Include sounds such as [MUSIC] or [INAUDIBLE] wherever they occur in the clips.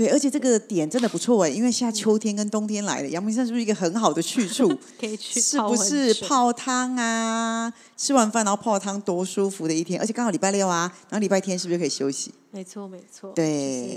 对，而且这个点真的不错哎，因为现在秋天跟冬天来了，阳明山是不是一个很好的去处？[LAUGHS] 可以去是不是泡泡汤啊？吃完饭然后泡汤，多舒服的一天！而且刚好礼拜六啊，然后礼拜天是不是可以休息？没错，没错。对。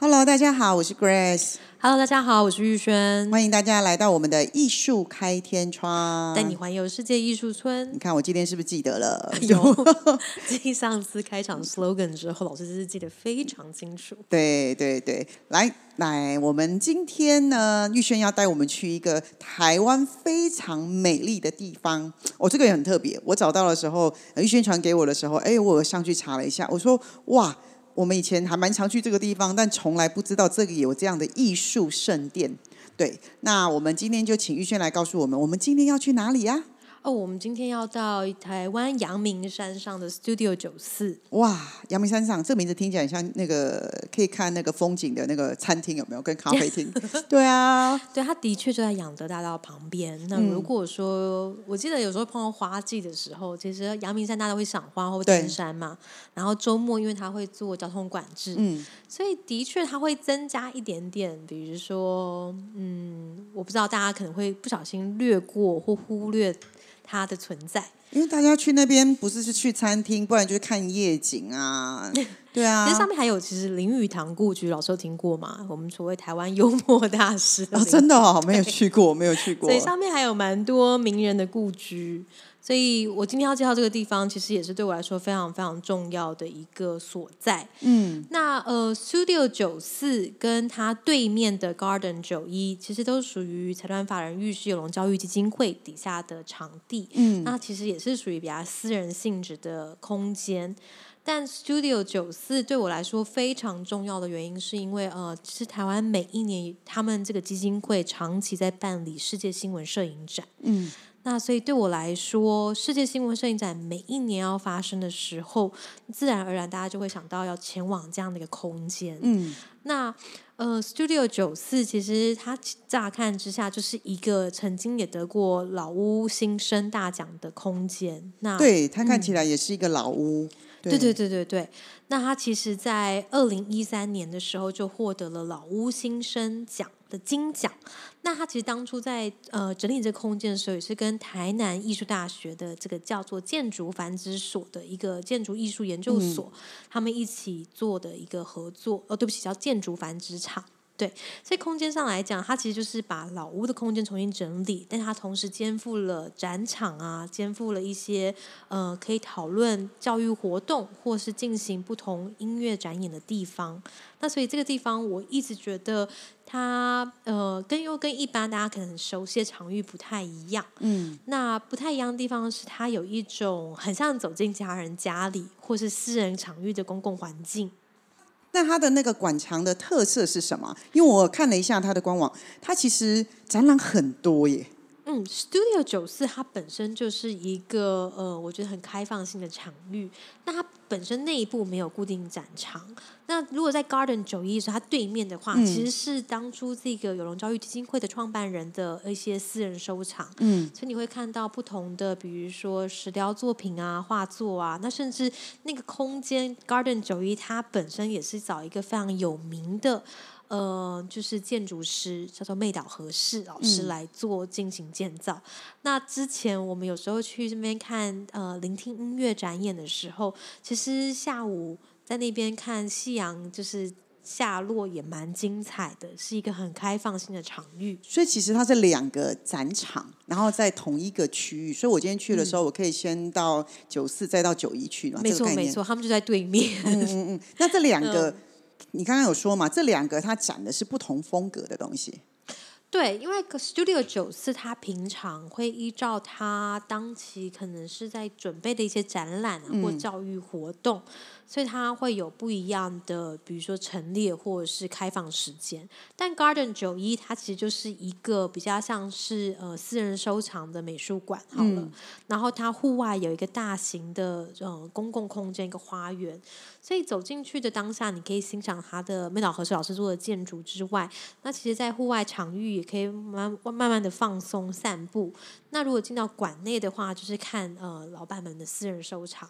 Hello，大家好，我是 Grace，Hello，大家好，我是玉轩，欢迎大家来到我们的艺术开天窗，带你环游世界艺术村你。看我今天是不是记得了？有，[LAUGHS] 继上次开场 slogan 之后，老师真是记得非常清楚。对对对，来来，我们今天呢，玉轩要带我们去一个台湾非常美丽的地方。哦，这个也很特别。我找到的时候，呃玉轩传给我的时候，哎，我上去查了一下，我说哇，我们以前还蛮常去这个地方，但从来不知道这里有这样的艺术圣殿。对，那我们今天就请玉轩来告诉我们，我们今天要去哪里呀、哦，我们今天要到台湾阳明山上的 Studio 九四。哇，阳明山上这名字听起来很像那个可以看那个风景的那个餐厅，有没有？跟咖啡厅？[LAUGHS] 对啊，对，它的确就在养德大道旁边。那嗯如果说，我记得有时候碰到花季的时候，其实阳明山大家会赏花或对登山嘛。然后周末因为它会做交通管制，嗯，所以的确它会增加一点点，比如说，嗯，我不知道大家可能会不小心略过或忽略它的存在。因为大家去那边不是是去餐厅，不然就是看夜景啊。[LAUGHS] 对啊其实，上面还有，其实林语堂故居，老师有听过吗？我们所谓台湾幽默大师哦，林真的哦，没有去过，没有去过所。以上面还有蛮多名人的故居，所以我今天要介绍这个地方，其实也是对我来说非常非常重要的一个所在。嗯，那呃，Studio 九四跟它对面的 Garden 九一，其实都属于财团法人玉石有龙教育基金会底下的场地。嗯，那其实也是属于比较私人性质的空间。但 Studio 九四对我来说非常重要的原因，是因为呃，其实台湾每一年他们这个基金会长期在办理世界新闻摄影展。嗯，那所以对我来说，世界新闻摄影展每一年要发生的时候，自然而然大家就会想到要前往这样的一个空间。嗯，那呃，Studio 九四其实它乍看之下就是一个曾经也得过老屋新生大奖的空间。那对，它看起来也是一个老屋。对对对对对，那它其实，在二零一三年的时候就获得了老屋新生奖的金奖。那他其实当初在呃整理这个空间的时候，也是跟台南艺术大学的这个叫做建筑繁殖所的一个建筑艺术研究所，他们一起做的一个合作。哦，对不起，叫建筑繁殖场。对，所以空间上来讲，它其实就是把老屋的空间重新整理，但它同时肩负了展场啊，肩负了一些呃可以讨论教育活动或是进行不同音乐展演的地方。那所以这个地方，我一直觉得它呃跟又跟一般大家可能很熟悉的场域不太一样。嗯，那不太一样的地方是，它有一种很像走进家人家里或是私人场域的公共环境。那它的那个馆藏的特色是什么？因为我看了一下它的官网，它其实展览很多耶。嗯，Studio 九四它本身就是一个呃，我觉得很开放性的场域。那它本身内部没有固定展场。那如果在 Garden 九一的时候，它对面的话，嗯其实是当初这个有龙教育基金会的创办人的一些私人收藏。嗯，所以你会看到不同的，比如说石雕作品啊、画作啊，那甚至那个空间 Garden 九一，它本身也是找一个非常有名的。呃，就是建筑师叫做妹岛和世老师嗯来做进行建造。那之前我们有时候去这边看呃聆听音乐展演的时候，其实下午在那边看夕阳，就是下落也蛮精彩的，是一个很开放性的场域。所以其实它是两个展场，然后在同一个区域。所以我今天去的时候，我可以先到九四，再到九一去嘛。没。错没错，他们就在对面。嗯嗯嗯。那这两 [LAUGHS] 个，嗯你刚刚有说嘛？这两个它展的是不同风格的东西。对，因为 Studio 九四它平常会依照它当期可能是在准备的一些展览啊、或教育活动，所以它会有不一样的，比如说陈列或者是开放时间。但 Garden 九一它其实就是一个比较像是呃私人收藏的美术馆好了，然后它户外有一个大型的呃公共空间，一个花园。所以走进去的当下，你可以欣赏它的妹岛和水老师做的建筑之外，那其实，在户外场域也可以慢慢慢的放松散步。那如果进到馆内的话，就是看呃老板们的私人收藏。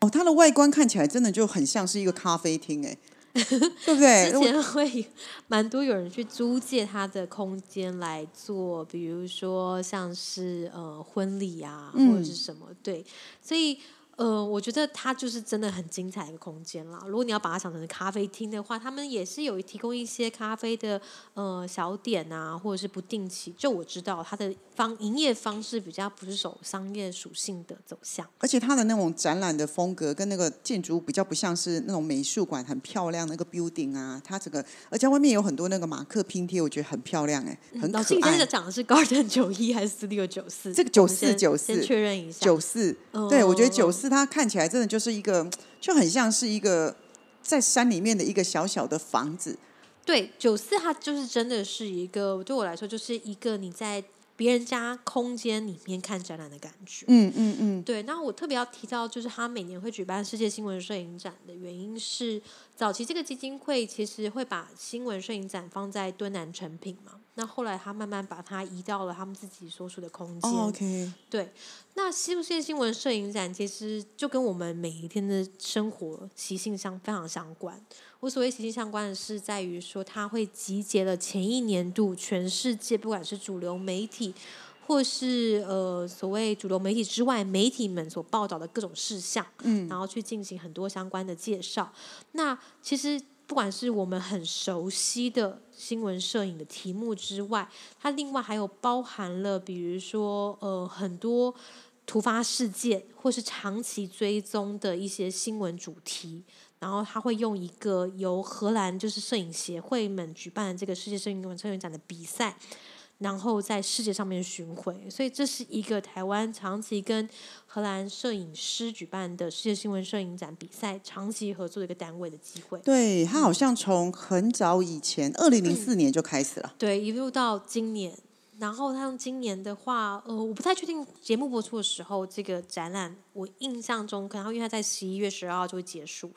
哦，它的外观看起来真的就很像是一个咖啡厅，哎，[LAUGHS] 对不对？之前会蛮多有人去租借它的空间来做，比如说像是呃婚礼啊，或者是什么，对，所以。呃，我觉得它就是真的很精彩一个空间啦。如果你要把它想成咖啡厅的话，他们也是有提供一些咖啡的呃小点啊，或者是不定期。就我知道它的方营业方式比较不是走商业属性的走向，而且它的那种展览的风格跟那个建筑比较不像是那种美术馆很漂亮那个 building 啊，它这个而且外面有很多那个马克拼贴，我觉得很漂亮哎，很可爱。今天讲的是 Garden 九一还是四六九四？这个九四九四，先确认一下。九四，对我觉得九四。它看起来真的就是一个，就很像是一个在山里面的一个小小的房子。对，九四它就是真的是一个，对我来说就是一个你在。别人家空间里面看展览的感觉，嗯嗯嗯，对。那我特别要提到，就是他每年会举办世界新闻摄影展的原因是，早期这个基金会其实会把新闻摄影展放在敦南成品嘛，那后来他慢慢把它移到了他们自己所处的空间。OK，对。那世界新闻摄影展其实就跟我们每一天的生活习性相非常相关。我所谓习性相关的是，在于说它会集结了前一年度全世界不管是主流媒体，或是呃所谓主流媒体之外媒体们所报道的各种事项，嗯，然后去进行很多相关的介绍。那其实不管是我们很熟悉的新闻摄影的题目之外，它另外还有包含了比如说呃很多突发事件或是长期追踪的一些新闻主题。然后他会用一个由荷兰就是摄影协会们举办的这个世界摄影摄影展的比赛，然后在世界上面巡回，所以这是一个台湾长期跟荷兰摄影师举办的世界新闻摄影展比赛长期合作的一个单位的机会。对他好像从很早以前，二零零四年就开始了，对，一路到今年。然后他用今年的话，呃，我不太确定节目播出的时候，这个展览我印象中可能因为他在十一月十二号就会结束。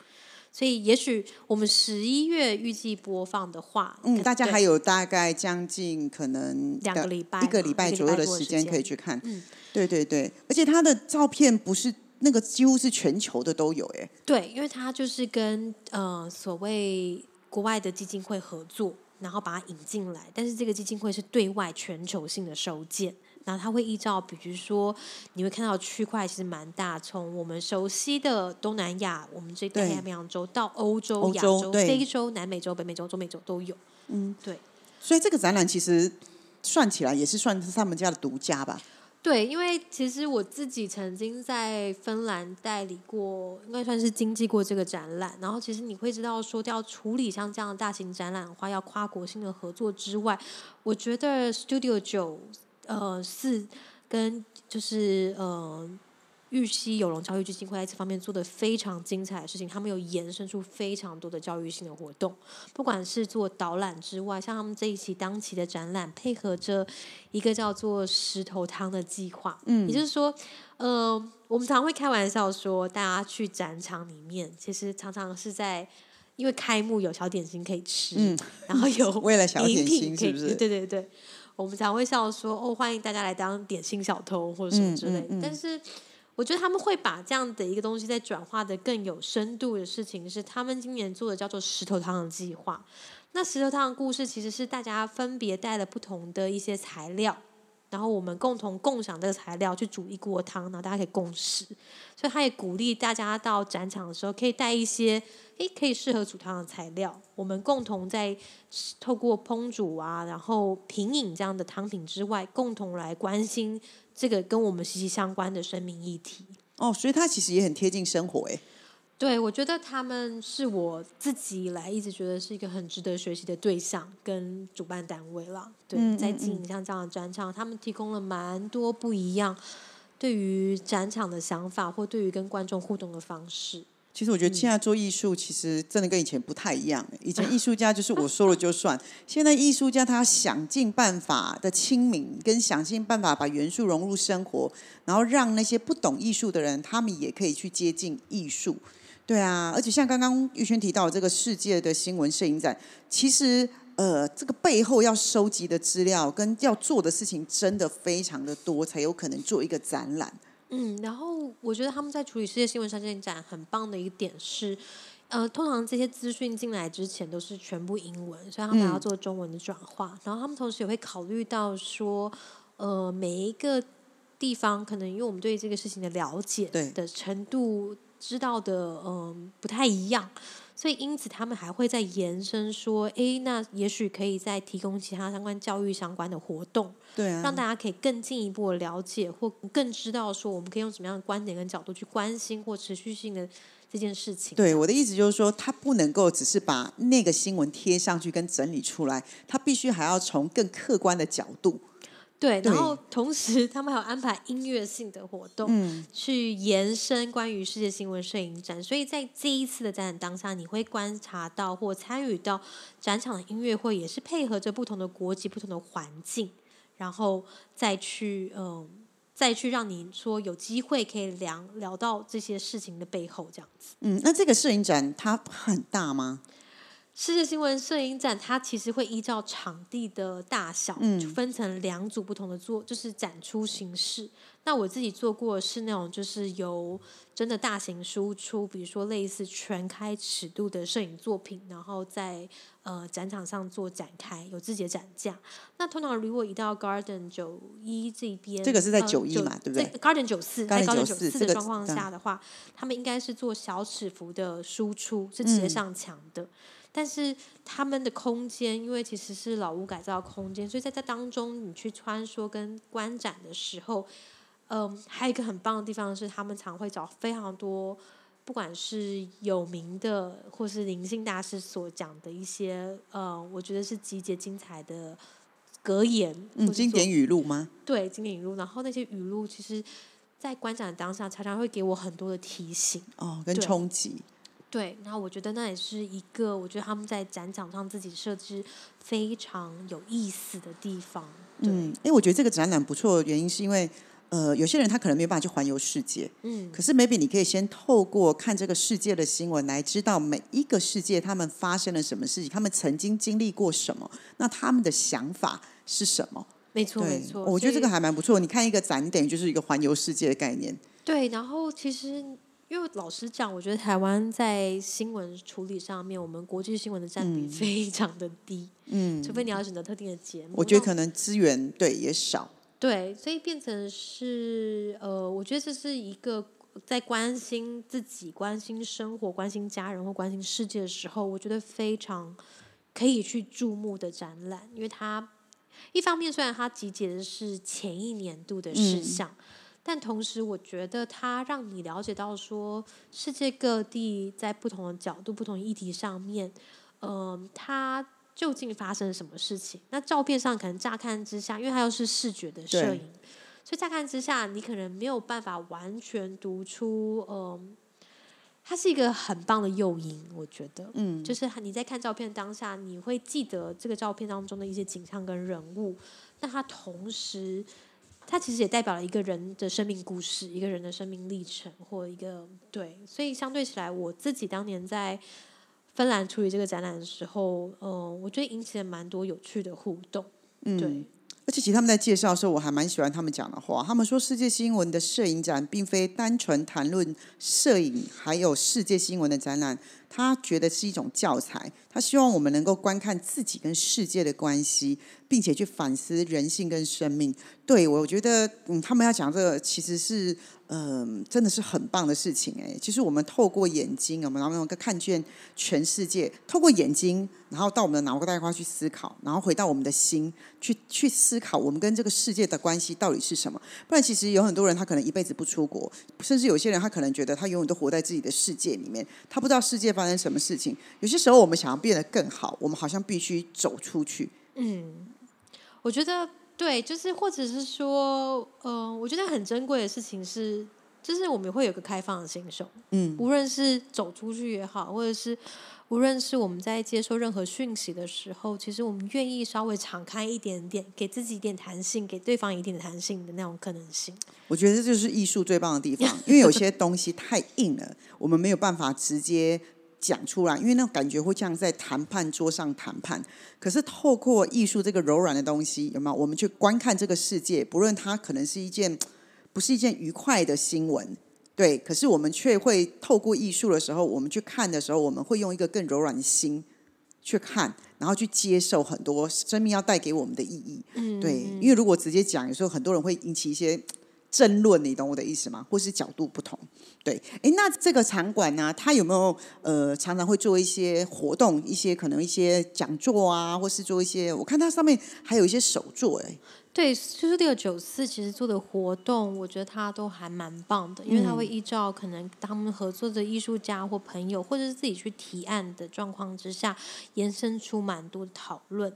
所以，也许我们十一月预计播放的话，嗯，大家还有大概将近可能两个礼拜、一个礼拜左右的时间可以去看。嗯，对对对，而且他的照片不是那个几乎是全球的都有，哎，对，因为他就是跟呃所谓国外的基金会合作，然后把它引进来，但是这个基金会是对外全球性的收件。然后它会依照，比如说，你会看到区块其实蛮大，从我们熟悉的东南亚，我们这太平洋洲到欧洲、亚洲、非洲、南美洲、北美洲、中美洲都有。嗯，对。所以这个展览其实算起来也是算是他们家的独家吧？对，因为其实我自己曾经在芬兰代理过，应该算是经济过这个展览。然后其实你会知道，说要处理像这样的大型展览的话，要跨国性的合作之外，我觉得 Studio 九。呃，是跟就是呃，玉溪有龙教育基金会在这方面做的非常精彩的事情，他们有延伸出非常多的教育性的活动，不管是做导览之外，像他们这一期当期的展览，配合着一个叫做石头汤的计划，嗯，也就是说，呃，我们常会开玩笑说，大家去展场里面，其实常常是在因为开幕有小点心可以吃，嗯，然后有为了小点心是不是？对对对。我们常会笑说：“哦，欢迎大家来当点心小偷或者什么之类。”但是，我觉得他们会把这样的一个东西再转化的更有深度的事情，是他们今年做的叫做“石头汤”的计划。那石头汤的故事其实是大家分别带了不同的一些材料。然后我们共同共享这个材料去煮一锅汤，然后大家可以共食。所以他也鼓励大家到展场的时候可以带一些诶可以适合煮汤的材料。我们共同在透过烹煮啊，然后品饮这样的汤品之外，共同来关心这个跟我们息息相关的生命议题。哦，所以它其实也很贴近生活诶。对，我觉得他们是我自己以来一直觉得是一个很值得学习的对象跟主办单位了。对，在经营像这样的展场，他们提供了蛮多不一样对于展场的想法，或对于跟观众互动的方式。其实我觉得现在做艺术，其实真的跟以前不太一样。以前艺术家就是我 [LAUGHS] 说了就算，现在艺术家他想尽办法的亲民，跟想尽办法把元素融入生活，然后让那些不懂艺术的人，他们也可以去接近艺术。对啊，而且像刚刚玉轩提到这个世界的新闻摄影展，其实。呃，这个背后要收集的资料跟要做的事情真的非常的多，才有可能做一个展览。嗯，然后我觉得他们在处理世界新闻上线展很棒的一个点是，呃，通常这些资讯进来之前都是全部英文，所以他们要做中文的转化。然后他们同时也会考虑到说，呃，每一个地方可能因为我们对这个事情的了解的程度、知道的嗯不太一样。所以，因此他们还会再延伸说，哎，那也许可以再提供其他相关教育相关的活动，对啊，让大家可以更进一步的了解，或更知道说，我们可以用什么样的观点跟角度去关心或持续性的这件事情。对，我的意思就是说，他不能够只是把那个新闻贴上去跟整理出来，他必须还要从更客观的角度。对，然后同时他们还有安排音乐性的活动，去延伸关于世界新闻摄影展。所以在这一次的展览当下，你会观察到或参与到展场的音乐会，也是配合着不同的国籍、不同的环境，然后再去嗯，再去让你说有机会可以聊聊到这些事情的背后，这样子。嗯，那这个摄影展它很大吗？世界新闻摄影展，它其实会依照场地的大小，就分成两组不同的做，就是展出形式。那我自己做过是那种，就是由真的大型输出，比如说类似全开尺度的摄影作品，然后在呃展场上做展开，有自己的展架。那通常如果移到 Garden 九一这边，这个是在九一嘛，对不对？Garden 九四，在 Garden 九四的状况下的话，他们应该是做小尺幅的输出，是直接上墙的。但是他们的空间，因为其实是老屋改造空间，所以在这当中你去穿梭跟观展的时候，嗯，还有一个很棒的地方是，他们常会找非常多，不管是有名的或是灵性大师所讲的一些，呃，我觉得是集结精彩的格言，嗯，经典语录吗？对，经典语录。然后那些语录，其实，在观展当下，常常会给我很多的提醒，哦，跟冲击。对，然后我觉得那也是一个，我觉得他们在展场上自己设置非常有意思的地方。嗯，哎，我觉得这个展览不错的原因是因为，呃，有些人他可能没有办法去环游世界，嗯，可是 maybe 你可以先透过看这个世界的新闻来知道每一个世界他们发生了什么事情，他们曾经经历过什么，那他们的想法是什么？没错，没错，我觉得这个还蛮不错。你看一个展，你等于就是一个环游世界的概念。对，然后其实。因为老实讲，我觉得台湾在新闻处理上面，我们国际新闻的占比非常的低。嗯，除非你要选择特定的节目，我觉得可能资源对也少。对，所以变成是呃，我觉得这是一个在关心自己、关心生活、关心家人或关心世界的时候，我觉得非常可以去注目的展览，因为它一方面虽然它集结的是前一年度的事项。但同时，我觉得它让你了解到说，世界各地在不同的角度、不同议题上面，嗯，它究竟发生了什么事情？那照片上可能乍看之下，因为它又是视觉的摄影，所以乍看之下，你可能没有办法完全读出，嗯，它是一个很棒的诱因。我觉得，嗯，就是你在看照片当下，你会记得这个照片当中的一些景象跟人物，但它同时。它其实也代表了一个人的生命故事，一个人的生命历程，或一个对。所以相对起来，我自己当年在芬兰处理这个展览的时候，嗯，我觉得引起了蛮多有趣的互动。对，而且其实他们在介绍的时候，我还蛮喜欢他们讲的话。他们说，世界新闻的摄影展并非单纯谈论摄影，还有世界新闻的展览。他觉得是一种教材，他希望我们能够观看自己跟世界的关系，并且去反思人性跟生命。对我觉得，嗯，他们要讲这个其实是。嗯，真的是很棒的事情哎！其实我们透过眼睛，我们然后能够看见全世界。透过眼睛，然后到我们的脑袋瓜去思考，然后回到我们的心去去思考，我们跟这个世界的关系到底是什么？不然，其实有很多人他可能一辈子不出国，甚至有些人他可能觉得他永远都活在自己的世界里面，他不知道世界发生什么事情。有些时候，我们想要变得更好，我们好像必须走出去。嗯，我觉得。对，就是或者是说，呃，我觉得很珍贵的事情是，就是我们会有个开放的心胸，嗯，无论是走出去也好，或者是无论是我们在接受任何讯息的时候，其实我们愿意稍微敞开一点点，给自己一点弹性，给对方一定的弹性的那种可能性。我觉得这就是艺术最棒的地方，因为有些东西太硬了，我们没有办法直接。讲出来，因为那种感觉会像在谈判桌上谈判。可是透过艺术这个柔软的东西，有没有？我们去观看这个世界，不论它可能是一件不是一件愉快的新闻，对，可是我们却会透过艺术的时候，我们去看的时候，我们会用一个更柔软的心去看，然后去接受很多生命要带给我们的意义。嗯，对，因为如果直接讲，有时候很多人会引起一些。争论，你懂我的意思吗？或是角度不同，对，哎，那这个场馆呢，它有没有呃，常常会做一些活动，一些可能一些讲座啊，或是做一些，我看它上面还有一些手作，哎，对，，Studio 九四其实做的活动，我觉得它都还蛮棒的，因为它会依照可能他们合作的艺术家或朋友，或者是自己去提案的状况之下，延伸出蛮多的讨论。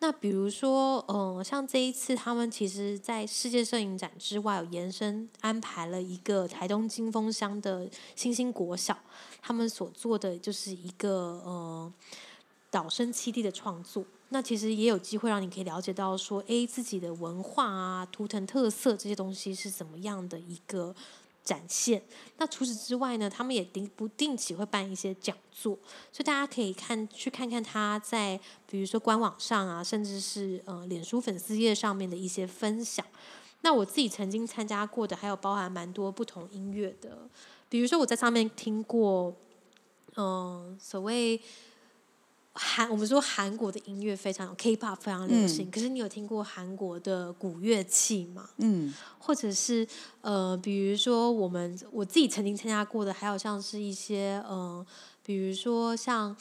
那比如说，呃，像这一次，他们其实在世界摄影展之外，有延伸安排了一个台东金峰乡的星星国小，他们所做的就是一个呃岛生七地的创作。那其实也有机会让你可以了解到说，哎，自己的文化啊、图腾特色这些东西是怎么样的一个。展现。那除此之外呢，他们也定不定期会办一些讲座，所以大家可以看去看看他在比如说官网上啊，甚至是呃脸书粉丝页上面的一些分享。那我自己曾经参加过的，还有包含蛮多不同音乐的，比如说我在上面听过，嗯，所谓。韩，我们说韩国的音乐非常有 K-pop 非常流行，可是你有听过韩国的古乐器吗？嗯，或者是呃，比如说我们我自己曾经参加过的，还有像是一些呃，比如说像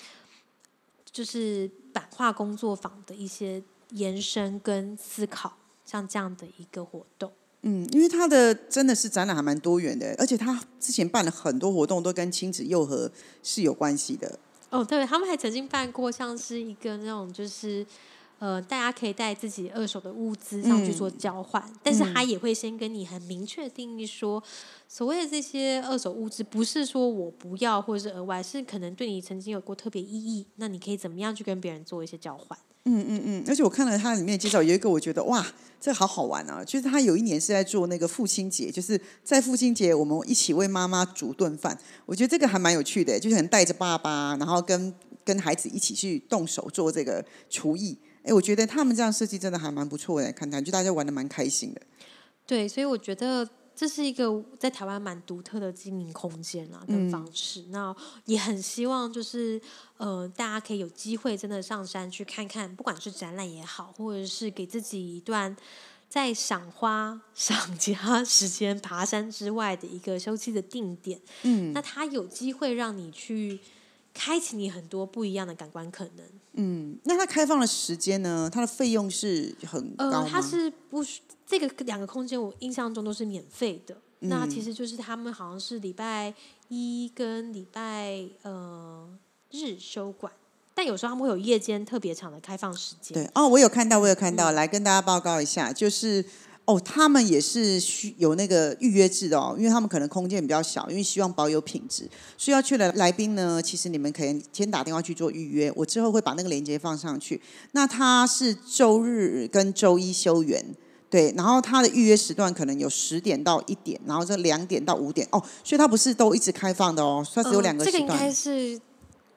就是版画工作坊的一些延伸跟思考，像这样的一个活动。嗯，因为他的真的是展览还蛮多元的，而且他之前办了很多活动，都跟亲子幼和是有关系的。哦，对，他们还曾经办过像是一个那种，就是呃，大家可以带自己二手的物资上去做交换，但是他也会先跟你很明确定义说，所谓的这些二手物资不是说我不要或者是额外，是可能对你曾经有过特别意义，那你可以怎么样去跟别人做一些交换？嗯嗯嗯，而且我看了他里面介绍，有一个我觉得哇，这好好玩啊！就是他有一年是在做那个父亲节，就是在父亲节我们一起为妈妈煮顿饭，我觉得这个还蛮有趣的，就是很带着爸爸，然后跟跟孩子一起去动手做这个厨艺。哎，我觉得他们这样设计真的还蛮不错的，看看就大家玩的蛮开心的。对，所以我觉得。这是一个在台湾蛮独特的经营空间啊，跟方式。那也很希望就是呃，大家可以有机会真的上山去看看，不管是展览也好，或者是给自己一段在赏花、[LAUGHS] 赏家时间爬山之外的一个休息的定点。嗯，那它有机会让你去开启你很多不一样的感官可能。嗯，那它开放的时间呢？它的费用是很高吗？它是不。这个两个空间，我印象中都是免费的。那其实就是他们好像是礼拜一跟礼拜呃日休馆，但有时候他们会有夜间特别长的开放时间。对哦，我有看到，我有看到，来跟大家报告一下，就是哦，他们也是需有那个预约制的哦，因为他们可能空间比较小，因为希望保有品质。需要去的来宾呢，其实你们可以先打电话去做预约，我之后会把那个链接放上去。那它是周日跟周一休园。对，然后它的预约时段可能有十点到一点，然后这两点到五点哦，所以它不是都一直开放的哦，它只有两个时段。这个应该是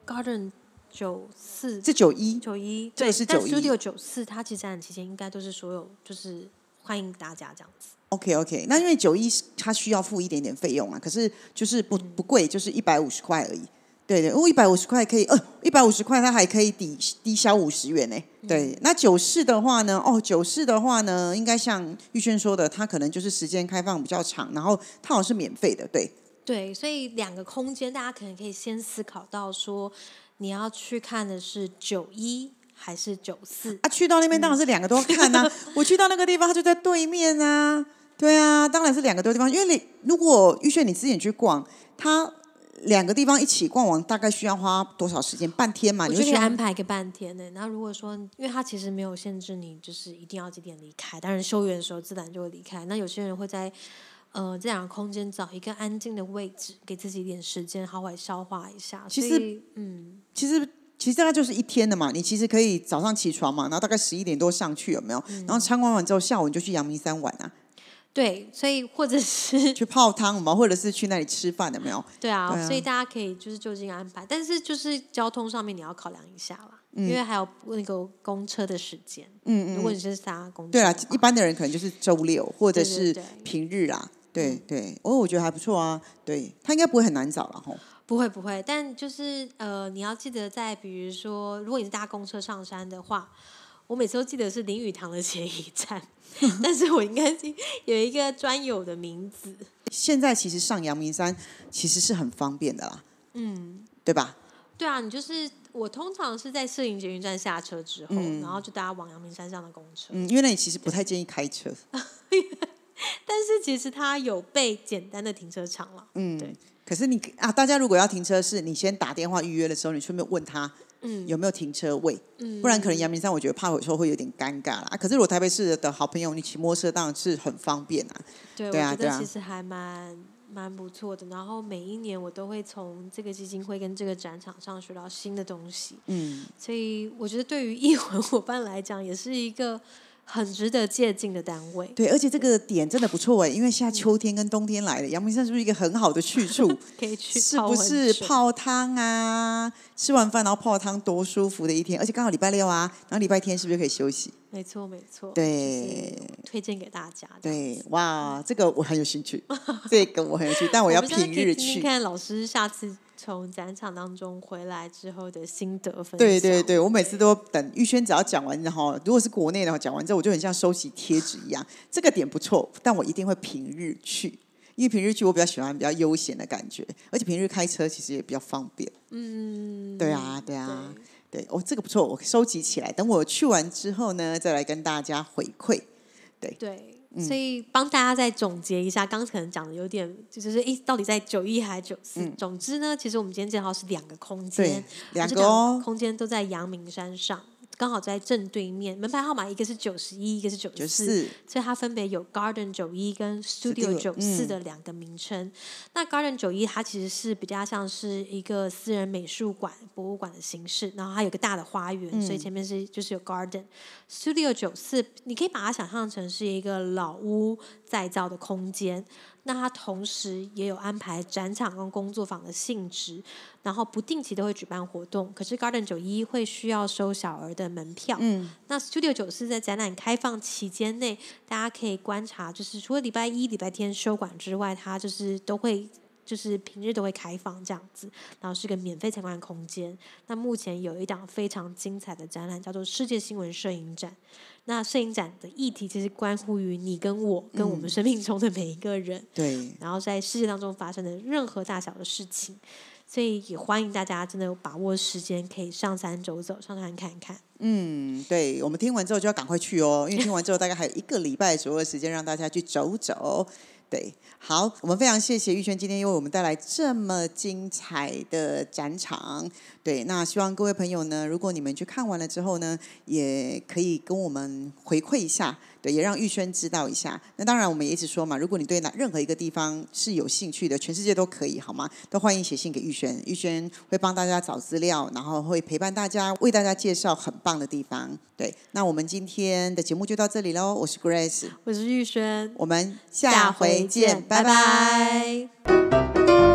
Garden 九四，这九一九一，对，是九一。Studio 九四，它其实展览期间应该都是所有就是欢迎大家这样子。OK OK，那因为九一它需要付一点点费用啊，可是就是不不贵，就是一百五十块而已。对对，因为一百五十块可以，呃，一百五十块它还可以抵抵消五十元呢。对，那九四的话呢，哦，九四的话呢，应该像玉轩说的，它可能就是时间开放比较长，然后它好像是免费的，对。对，所以两个空间，大家可能可以先思考到说，你要去看的是九一还是九四？啊，去到那边当然是两个都要看呐。[LAUGHS] 我去到那个地方，它就在对面啊。对啊，当然是两个多地方，因为你如果玉轩你自己去逛，它。两个地方一起逛完，大概需要花多少时间？半天嘛？你就可以安排个半天呢。然后如果说，因为它其实没有限制你，就是一定要几点离开。当然休园的时候自然就会离开。那有些人会在呃这两个空间找一个安静的位置，给自己一点时间，好好消化一下。其实，嗯，其实其实大概就是一天的嘛。你其实可以早上起床嘛，然后大概十一点多上去，有没有？然后参观完之后，下午你就去阳明山玩啊。对，所以或者是去泡汤嘛，或者是去那里吃饭，有没有？对啊，对啊所以大家可以就是就近安排，但是就是交通上面你要考量一下啦，因为还有那个公车的时间。嗯如果你是搭公车对啦的，话一般的人可能就是周六或者是平日啦。对对，哦，我觉得还不错啊。对他应该不会很难找了吼。不会不会，但就是呃，你要记得在比如说，如果你是搭公车上山的话，我每次都记得是林语堂的前一站，[LAUGHS] 但是我应该是有一个专有的名字。现在其实上阳明山其实是很方便的啦，嗯，对吧？对啊，你就是我通常是在摄影捷运站下车之后，然后就搭往阳明山上的公车。嗯，因为那里其实不太建议开车。[LAUGHS] 但是其实它有备简单的停车场了。嗯，对。可是你啊，大家如果要停车，是你先打电话预约的时候，你顺便问他嗯有没有停车位，嗯不然可能阳明山我觉得怕有时候会有点尴尬啦。啊可是如果台北市的好朋友，你骑摩托车当然是很方便啊。对，对啊对啊我觉得其实还蛮蛮不错的。然后每一年我都会从这个基金会跟这个展场上学到新的东西，嗯，所以我觉得对于艺文伙伴来讲，也是一个很值得借鉴的单位。对，而且这个点真的不错哎，因为现在秋天跟冬天来了，阳明山是不是一个很好的去处？[LAUGHS] 可以去是不是泡汤啊？吃完饭然后泡汤多舒服的一天，而且刚好礼拜六啊，然后礼拜天是不是可以休息？没错没错，对推荐给大家。对，哇，这个我很有兴趣，这个我很有兴趣，但我要平日去。看老师下次从展场当中回来之后的心得分享。对对对，我每次都等玉轩只要讲完，然后如果是国内的话，讲完之后我就很像收集贴纸一样。这个点不错，但我一定会平日去，因为平日去我比较喜欢比较悠闲的感觉，而且平日开车其实也比较方便。嗯，对啊，对啊，对对，哦，这个不错，我收集起来，等我去完之后呢，再来跟大家回馈。对对，嗯。所以帮大家再总结一下，刚刚可能讲的有点，就是一，到底在九一还是九四？总之呢，其实我们今天介绍是两个空间两个哦。空间都在阳明山上，刚好在正对面。门牌号码一个是九十一，一个是九十四。所以它分别有 Garden 九一跟 Studio 九四嗯的两个名称。那 Garden 九一它其实是比较像是一个私人美术馆、博物馆的形式，然后它有个大的花园，所以前面是就是有 Garden。Studio 九四，你可以把它想象成是一个老屋再造的空间。那它同时也有安排展场跟工作坊的性质，然后不定期都会举办活动。可是 Garden 九一会需要收小额的门票，嗯，那 Studio 九四在展览开放期间内，大家可以观察，就是除了礼拜一、礼拜天收馆之外，它就是都会。就是平日都会开放这样子，然后是个免费参观的空间。那目前有一档非常精彩的展览，叫做世界新闻摄影展。那摄影展的议题其实关乎于你跟我，跟我们生命中的每一个人。对，然后在世界当中发生的任何大小的事情，所以也欢迎大家真的有把握时间，可以上山走走，上山看看。嗯，对，我们听完之后就要赶快去哦，因为听完之后大概还有一个礼拜左右的时间让大家去走走。对，好，我们非常谢谢玉轩今天为我们带来这么精彩的展场。对，那希望各位朋友呢，如果你们去看完了之后呢，也可以跟我们回馈一下，对，也让玉轩知道一下。那当然，我们也一直说嘛，如果你对哪任何一个地方是有兴趣的，全世界都可以，好吗？都欢迎写信给玉轩，玉轩会帮大家找资料，然后会陪伴大家，为大家介绍很棒的地方。对，那我们今天的节目就到这里喽，我是 Grace，我是玉轩，我们下回见，拜拜拜